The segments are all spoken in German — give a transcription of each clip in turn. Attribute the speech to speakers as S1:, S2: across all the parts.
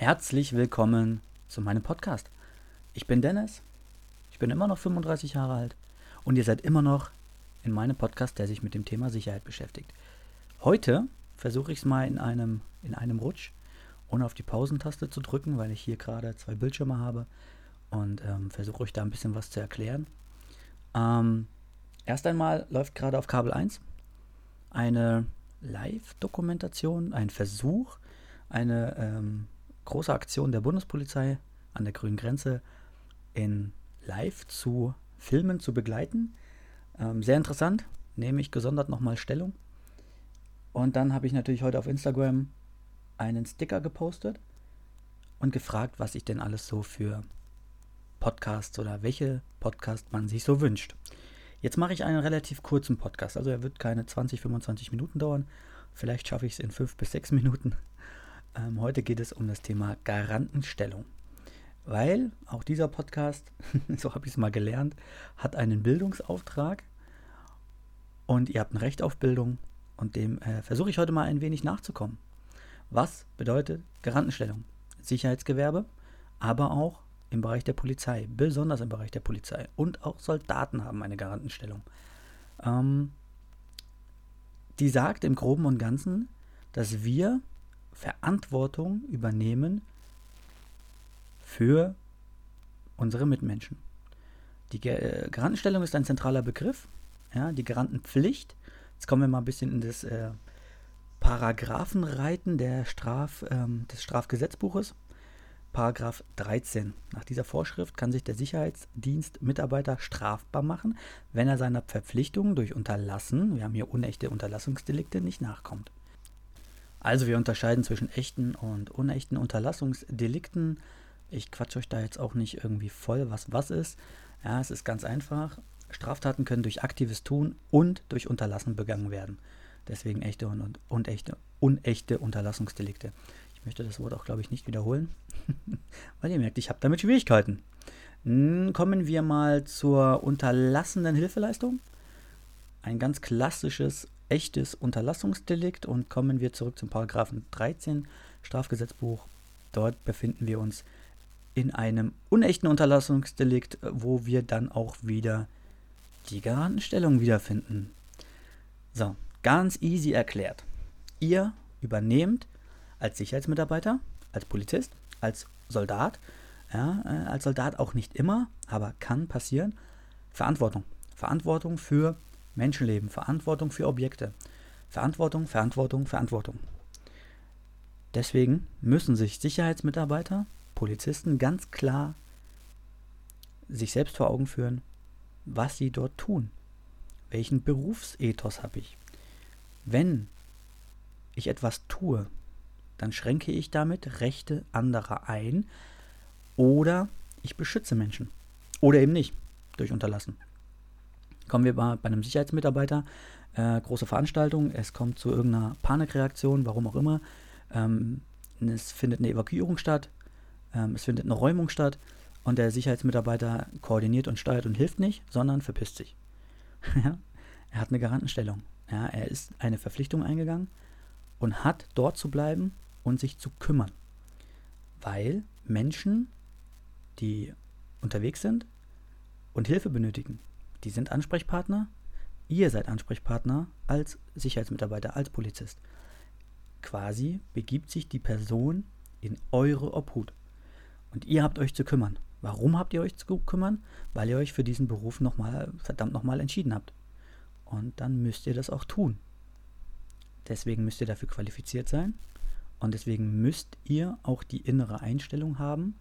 S1: Herzlich willkommen zu meinem Podcast. Ich bin Dennis, ich bin immer noch 35 Jahre alt und ihr seid immer noch in meinem Podcast, der sich mit dem Thema Sicherheit beschäftigt. Heute versuche ich es mal in einem, in einem Rutsch, ohne auf die Pausentaste zu drücken, weil ich hier gerade zwei Bildschirme habe und ähm, versuche euch da ein bisschen was zu erklären. Ähm, erst einmal läuft gerade auf Kabel 1 eine Live-Dokumentation, ein Versuch, eine ähm, große Aktion der Bundespolizei an der grünen Grenze in Live zu filmen, zu begleiten. Ähm, sehr interessant, nehme ich gesondert nochmal Stellung. Und dann habe ich natürlich heute auf Instagram einen Sticker gepostet und gefragt, was ich denn alles so für Podcasts oder welche Podcast man sich so wünscht. Jetzt mache ich einen relativ kurzen Podcast, also er wird keine 20, 25 Minuten dauern. Vielleicht schaffe ich es in 5 bis 6 Minuten. Ähm, heute geht es um das Thema Garantenstellung. Weil auch dieser Podcast, so habe ich es mal gelernt, hat einen Bildungsauftrag und ihr habt ein Recht auf Bildung und dem äh, versuche ich heute mal ein wenig nachzukommen. Was bedeutet Garantenstellung? Sicherheitsgewerbe, aber auch im Bereich der Polizei, besonders im Bereich der Polizei. Und auch Soldaten haben eine Garantenstellung. Ähm, die sagt im Groben und Ganzen, dass wir Verantwortung übernehmen für unsere Mitmenschen. Die äh, Garantenstellung ist ein zentraler Begriff. Ja, die Garantenpflicht. Jetzt kommen wir mal ein bisschen in das äh, Paragraphenreiten der Straf, ähm, des Strafgesetzbuches. Paragraph 13. Nach dieser Vorschrift kann sich der Sicherheitsdienst Mitarbeiter strafbar machen, wenn er seiner Verpflichtungen durch Unterlassen, wir haben hier unechte Unterlassungsdelikte, nicht nachkommt. Also wir unterscheiden zwischen echten und unechten Unterlassungsdelikten. Ich quatsche euch da jetzt auch nicht irgendwie voll, was was ist. Ja, es ist ganz einfach. Straftaten können durch aktives Tun und durch Unterlassen begangen werden. Deswegen echte und, und, und echte, unechte Unterlassungsdelikte. Ich möchte das Wort auch, glaube ich, nicht wiederholen, weil ihr merkt, ich habe damit Schwierigkeiten. Nun kommen wir mal zur unterlassenen Hilfeleistung. Ein ganz klassisches, echtes Unterlassungsdelikt und kommen wir zurück zum Paragraphen 13 Strafgesetzbuch. Dort befinden wir uns in einem unechten Unterlassungsdelikt, wo wir dann auch wieder die Garantenstellung wiederfinden. So, ganz easy erklärt. Ihr übernehmt als Sicherheitsmitarbeiter, als Polizist, als Soldat, ja, äh, als Soldat auch nicht immer, aber kann passieren, Verantwortung. Verantwortung für Menschenleben, Verantwortung für Objekte. Verantwortung, Verantwortung, Verantwortung. Deswegen müssen sich Sicherheitsmitarbeiter, Polizisten ganz klar sich selbst vor Augen führen, was sie dort tun. Welchen Berufsethos habe ich? Wenn ich etwas tue, dann schränke ich damit Rechte anderer ein oder ich beschütze Menschen. Oder eben nicht, durch Unterlassen. Kommen wir bei, bei einem Sicherheitsmitarbeiter, äh, große Veranstaltung, es kommt zu irgendeiner Panikreaktion, warum auch immer. Ähm, es findet eine Evakuierung statt, ähm, es findet eine Räumung statt und der Sicherheitsmitarbeiter koordiniert und steuert und hilft nicht, sondern verpisst sich. er hat eine Garantenstellung. Ja, er ist eine Verpflichtung eingegangen und hat dort zu bleiben und sich zu kümmern. Weil Menschen, die unterwegs sind und Hilfe benötigen, die sind Ansprechpartner. Ihr seid Ansprechpartner als Sicherheitsmitarbeiter, als Polizist. Quasi begibt sich die Person in eure Obhut. Und ihr habt euch zu kümmern. Warum habt ihr euch zu kümmern? Weil ihr euch für diesen Beruf nochmal, verdammt nochmal entschieden habt. Und dann müsst ihr das auch tun. Deswegen müsst ihr dafür qualifiziert sein und deswegen müsst ihr auch die innere Einstellung haben,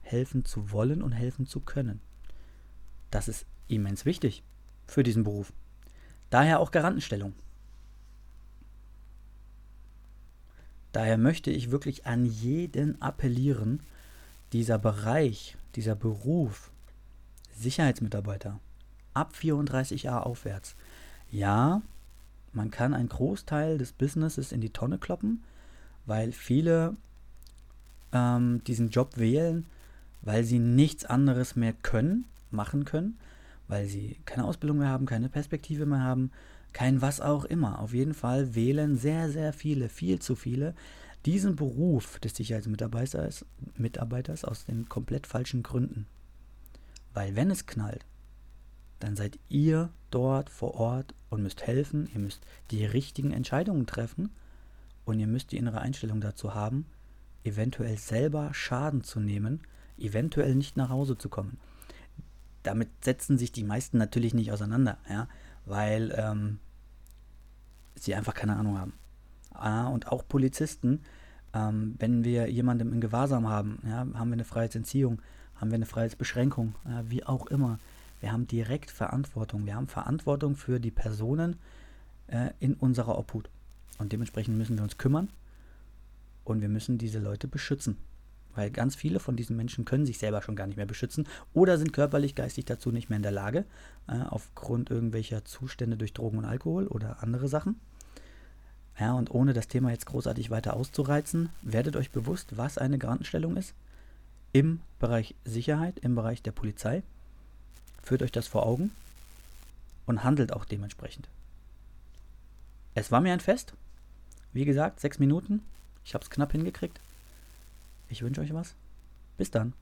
S1: helfen zu wollen und helfen zu können. Das ist immens wichtig für diesen Beruf. Daher auch Garantenstellung. Daher möchte ich wirklich an jeden appellieren, dieser Bereich, dieser Beruf, Sicherheitsmitarbeiter, ab 34 Jahre aufwärts. Ja, man kann einen Großteil des Businesses in die Tonne kloppen, weil viele ähm, diesen Job wählen, weil sie nichts anderes mehr können, machen können, weil sie keine Ausbildung mehr haben, keine Perspektive mehr haben, kein was auch immer. Auf jeden Fall wählen sehr, sehr viele, viel zu viele, diesen Beruf des Sicherheitsmitarbeiters Mitarbeiters aus den komplett falschen Gründen. Weil wenn es knallt, dann seid ihr dort vor Ort und müsst helfen, ihr müsst die richtigen Entscheidungen treffen und ihr müsst die innere Einstellung dazu haben, eventuell selber Schaden zu nehmen, eventuell nicht nach Hause zu kommen. Damit setzen sich die meisten natürlich nicht auseinander, ja, weil ähm, sie einfach keine Ahnung haben. Ah, und auch Polizisten, ähm, wenn wir jemandem in Gewahrsam haben, ja, haben wir eine Freiheitsentziehung, haben wir eine Freiheitsbeschränkung, ja, wie auch immer. Wir haben direkt Verantwortung. Wir haben Verantwortung für die Personen äh, in unserer Obhut. Und dementsprechend müssen wir uns kümmern und wir müssen diese Leute beschützen. Weil ganz viele von diesen Menschen können sich selber schon gar nicht mehr beschützen oder sind körperlich, geistig dazu nicht mehr in der Lage, äh, aufgrund irgendwelcher Zustände durch Drogen und Alkohol oder andere Sachen. Ja, und ohne das Thema jetzt großartig weiter auszureizen, werdet euch bewusst, was eine Grantenstellung ist im Bereich Sicherheit, im Bereich der Polizei. Führt euch das vor Augen und handelt auch dementsprechend. Es war mir ein Fest. Wie gesagt, sechs Minuten. Ich habe es knapp hingekriegt. Ich wünsche euch was. Bis dann.